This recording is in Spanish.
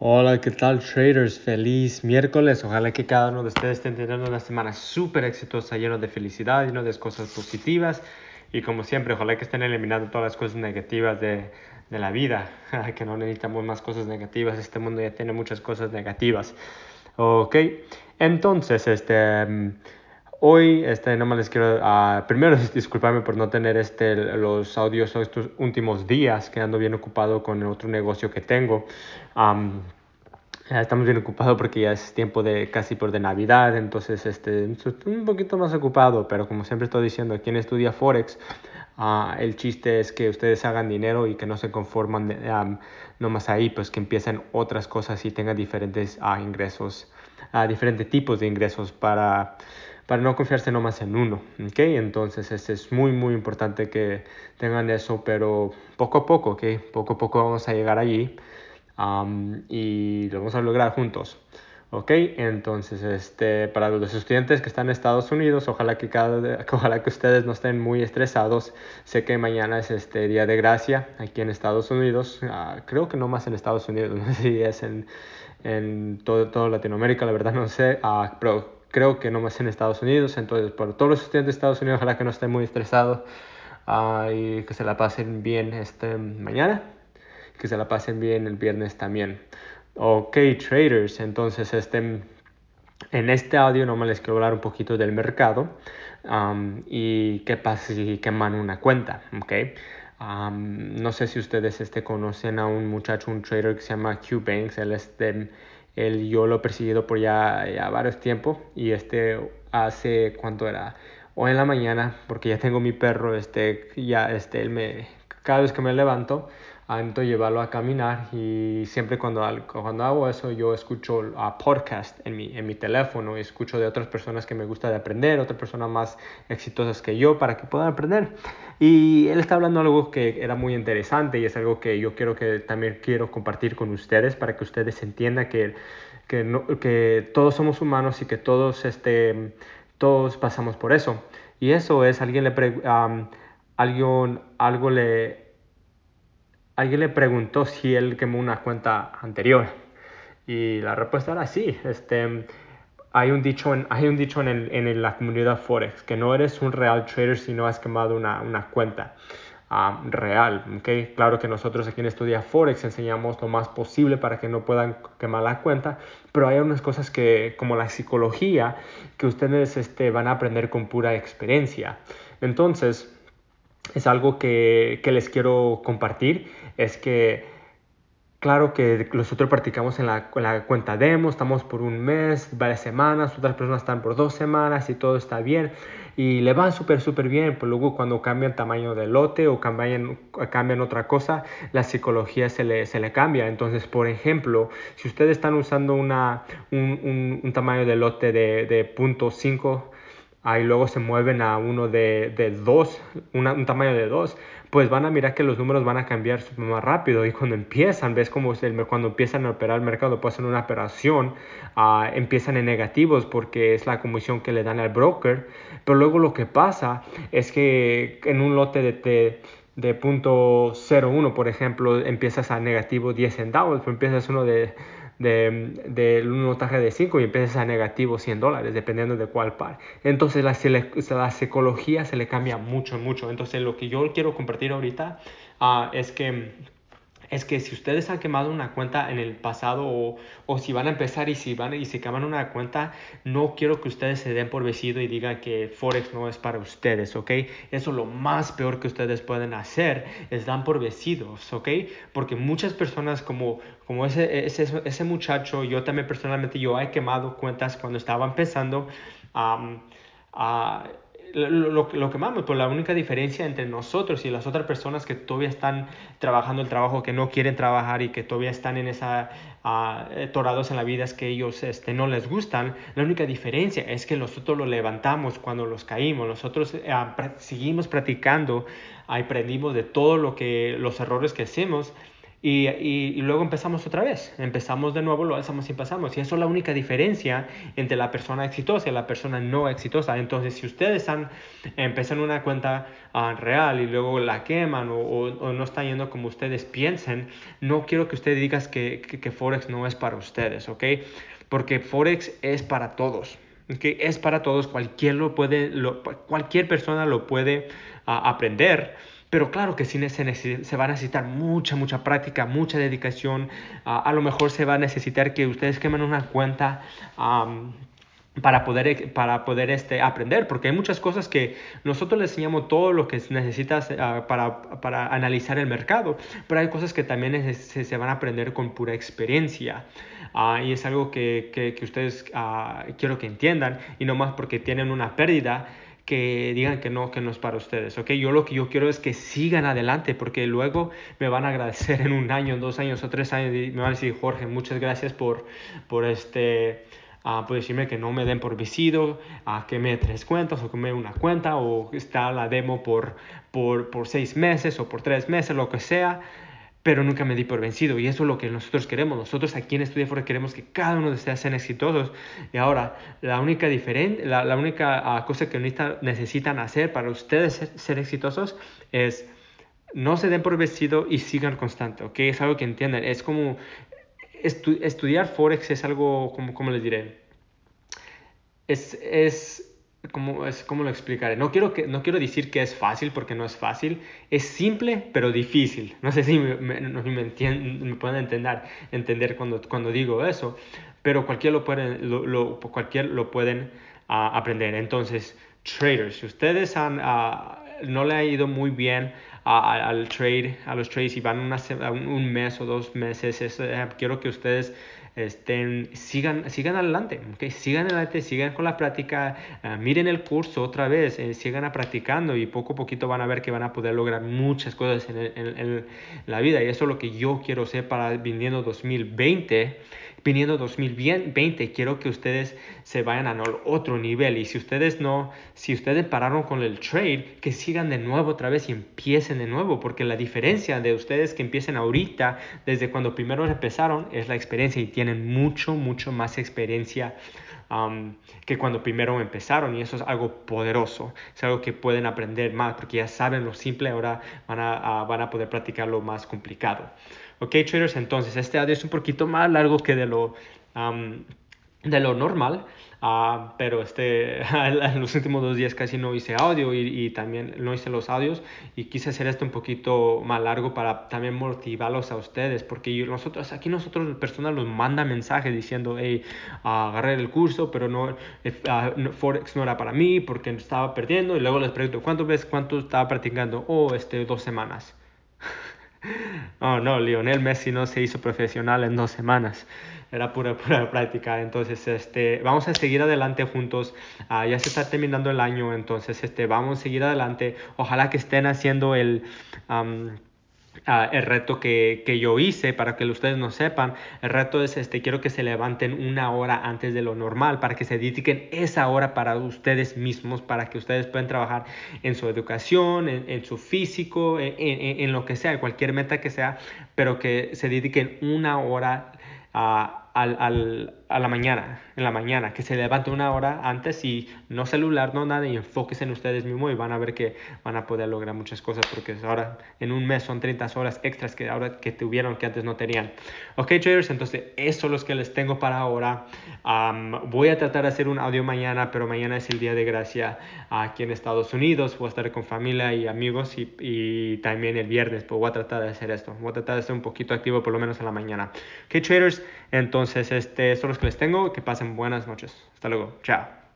Hola, ¿qué tal traders? Feliz miércoles. Ojalá que cada uno de ustedes esté teniendo una semana súper exitosa, llena de felicidad, llena de cosas positivas. Y como siempre, ojalá que estén eliminando todas las cosas negativas de, de la vida, que no necesitamos más cosas negativas. Este mundo ya tiene muchas cosas negativas. Ok, entonces, este... Hoy, este, no les quiero, uh, primero disculparme por no tener este, los audios estos últimos días, que ando bien ocupado con el otro negocio que tengo. Um, estamos bien ocupados porque ya es tiempo de casi por de Navidad, entonces este, un poquito más ocupado, pero como siempre estoy diciendo, quien estudia Forex, uh, el chiste es que ustedes hagan dinero y que no se conforman um, nomás ahí, pues que empiecen otras cosas y tengan diferentes uh, ingresos, diferentes tipos de ingresos para para no confiarse nomás en uno, ¿ok? Entonces este es muy muy importante que tengan eso, pero poco a poco, ¿ok? Poco a poco vamos a llegar allí um, y lo vamos a lograr juntos. ¿Ok? Entonces, este, para los estudiantes que están en Estados Unidos, ojalá que, cada, ojalá que ustedes no estén muy estresados. Sé que mañana es este Día de Gracia aquí en Estados Unidos. Uh, creo que no más en Estados Unidos, no sé si es en, en todo, todo Latinoamérica, la verdad no sé. Uh, pero creo que no más en Estados Unidos. Entonces, para todos los estudiantes de Estados Unidos, ojalá que no estén muy estresados uh, y que se la pasen bien este mañana, que se la pasen bien el viernes también. Ok, traders, entonces este, en este audio nomás les quiero hablar un poquito del mercado um, y qué pasa si queman una cuenta, ok. Um, no sé si ustedes este, conocen a un muchacho, un trader que se llama Q Banks, él es de él, yo lo he perseguido por ya, ya varios tiempos y este hace cuánto era hoy en la mañana porque ya tengo mi perro este ya este él me cada vez que me levanto intento llevarlo a caminar y siempre cuando, cuando hago eso yo escucho a podcast en mi, en mi teléfono y escucho de otras personas que me gusta de aprender, otras personas más exitosas que yo para que puedan aprender. Y él está hablando algo que era muy interesante y es algo que yo quiero que también quiero compartir con ustedes para que ustedes entiendan que, que, no, que todos somos humanos y que todos, este, todos pasamos por eso. Y eso es, alguien le, um, alguien, algo le alguien le preguntó si él quemó una cuenta anterior. Y la respuesta era sí. Este, hay un dicho en, hay un dicho en, el, en la comunidad Forex, que no eres un real trader si no has quemado una, una cuenta um, real. ¿okay? Claro que nosotros aquí en Estudia Forex enseñamos lo más posible para que no puedan quemar la cuenta, pero hay unas cosas que, como la psicología, que ustedes este, van a aprender con pura experiencia. Entonces, es algo que, que les quiero compartir, es que claro que nosotros practicamos en la, en la, cuenta demo, estamos por un mes, varias semanas, otras personas están por dos semanas y todo está bien y le van súper súper bien, pero luego cuando cambian tamaño de lote o cambian, cambian otra cosa, la psicología se le, se le cambia. Entonces, por ejemplo, si ustedes están usando una, un, un, un tamaño de lote de, de 0.5 ahí luego se mueven a uno de, de dos, una, un tamaño de dos, pues van a mirar que los números van a cambiar más rápido. Y cuando empiezan, ves como el, cuando empiezan a operar el mercado, pues en una operación, uh, empiezan en negativos porque es la comisión que le dan al broker, pero luego lo que pasa es que en un lote de, de de punto 0.1, por ejemplo, empiezas a negativo 10 centavos, pero empiezas uno de de, de un notaje de 5 y empiezas a negativo 100 dólares, dependiendo de cuál par. Entonces la, la, psicología se le cambia mucho, mucho. Entonces lo que yo quiero compartir ahorita uh, es que es que si ustedes han quemado una cuenta en el pasado o, o, si van a empezar y si van y se queman una cuenta, no quiero que ustedes se den por vencido y digan que Forex no es para ustedes, ¿ok? Eso es lo más peor que ustedes pueden hacer, es dar por vencidos, ¿ok? Porque muchas personas como, como ese, ese, ese muchacho, yo también personalmente, yo he quemado cuentas cuando estaba empezando. Uh, lo, lo, lo quemamos, pero la única diferencia entre nosotros y las otras personas que todavía están trabajando el trabajo, que no quieren trabajar y que todavía están en esa uh, torados en la vida es que ellos este, no les gustan, la única diferencia es que nosotros lo levantamos cuando los caímos, nosotros uh, seguimos practicando, aprendimos de todo lo que los errores que hacemos Y, y, luego empezamos otra vez, empezamos de nuevo, lo hacemos y pasamos. Y eso es la única diferencia entre la persona exitosa y la persona no exitosa. Entonces, si ustedes han empezado una cuenta uh, real y luego la queman o, o, no está yendo como ustedes piensen, no quiero que ustedes digan que, que, que, Forex no es para ustedes, ¿ok? Porque Forex es para todos. ¿okay? Es para todos, cualquier, lo puede, lo, cualquier persona lo puede uh, aprender pero claro que sí se, se va a necesitar mucha, mucha práctica, mucha dedicación. Uh, a lo mejor se va a necesitar que ustedes quemen una cuenta. Um, para poder, para poder este, aprender, porque hay muchas cosas que nosotros les enseñamos todo lo que necesitas uh, para, para, analizar el mercado, pero hay cosas que también se, se van a aprender con pura experiencia. Uh, y es algo que, que, que ustedes uh, quiero que entiendan, y no más porque tienen una pérdida, que digan que no, que no es para ustedes, ¿ok? Yo lo que yo quiero es que sigan adelante porque luego me van a agradecer en un año, dos años o tres años y me van a decir, Jorge, muchas gracias por, por este... Uh, decirme que no me den por visito, uh, que me tres cuentas o que me una cuenta o está la demo por, por, por seis meses o por tres meses, lo que sea pero nunca me di por vencido. Y eso es lo que nosotros queremos. Nosotros aquí en Estudia Fuera queremos que cada uno de ustedes sean exitosos. Y ahora, la única, diferente, la, la única uh, cosa que necesitan hacer para ustedes ser, ser, exitosos es no se den por vencido y sigan constante, ¿ok? Es algo que entienden. Es como estu estudiar Forex es algo, como, ¿cómo les diré? Es, es ¿Cómo, es, ¿Cómo lo explicaré? No quiero, que, no quiero decir que es fácil porque no es fácil. Es simple pero difícil. No sé si me, me, me, entienden, me pueden entender, entender cuando, cuando digo eso. Pero cualquier lo pueden, lo, lo cualquier lo pueden uh, aprender. Entonces, traders, si ustedes han, uh, no le ha ido muy bien uh, al trade, a los trades y van una, un mes o dos meses, es, uh, quiero que ustedes estén, sigan, sigan adelante, ¿okay? sigan adelante, sigan con la práctica, uh, miren el curso otra vez, eh, sigan practicando y poco a poquito van a ver que van a poder lograr muchas cosas en, el, en, en la vida y eso es lo que yo quiero hacer para viniendo 2020 viniendo 2020, quiero que ustedes se vayan a otro nivel. Y si ustedes no, si ustedes pararon con el trade, que sigan de nuevo otra vez y empiecen de nuevo, porque la diferencia de ustedes que empiecen ahorita, desde cuando primero empezaron, es la experiencia y tienen mucho, mucho más experiencia. Um, que cuando primero empezaron y eso es algo poderoso, es algo que pueden aprender más porque ya saben lo simple, ahora van a, a, van a poder practicar lo más complicado. Ok, traders, entonces este audio es un poquito más largo que de lo, um, de lo normal, uh, pero este, en los últimos dos días casi no hice audio y, y, también no hice los audios y quise hacer esto un poquito más largo para también motivarlos a ustedes, porque nosotros, aquí nosotros personas nos manda mensajes diciendo, hey, uh, agarré el curso, pero no, uh, Forex no era para mí porque estaba perdiendo y luego les pregunto, ¿cuánto ves cuánto estaba practicando? Oh, este, dos semanas. Oh, no, Lionel Messi no se hizo profesional en dos semanas. Era pura, pura práctica. Entonces, este, vamos a seguir adelante juntos. Uh, ya se está terminando el año, entonces, este, vamos a seguir adelante. Ojalá que estén haciendo el... Um, Uh, el reto que, que, yo hice para que ustedes no sepan el reto es este quiero que se levanten una hora antes de lo normal para que se dediquen esa hora para ustedes mismos para que ustedes puedan trabajar en su educación en, su físico en, en, lo que sea cualquier meta que sea pero que se dediquen una hora uh, al, a la mañana, en la mañana, que se levante una hora antes y no celular, no nada, y enfóquense en ustedes mismos y van a ver que van a poder lograr muchas cosas porque ahora en un mes son 30 horas extras que ahora que tuvieron que antes no tenían. Ok, traders, entonces eso es lo que les tengo para ahora. Voy a tratar de hacer un audio mañana, pero mañana es el día de gracia aquí en Estados Unidos. Voy a estar con familia y amigos y, y también el viernes, pues voy a tratar de hacer esto. Voy a tratar de ser un poquito activo por lo menos en la mañana. Ok, traders, entonces este, eso es que les tengo. Que pasen buenas noches. Hasta luego. Chao.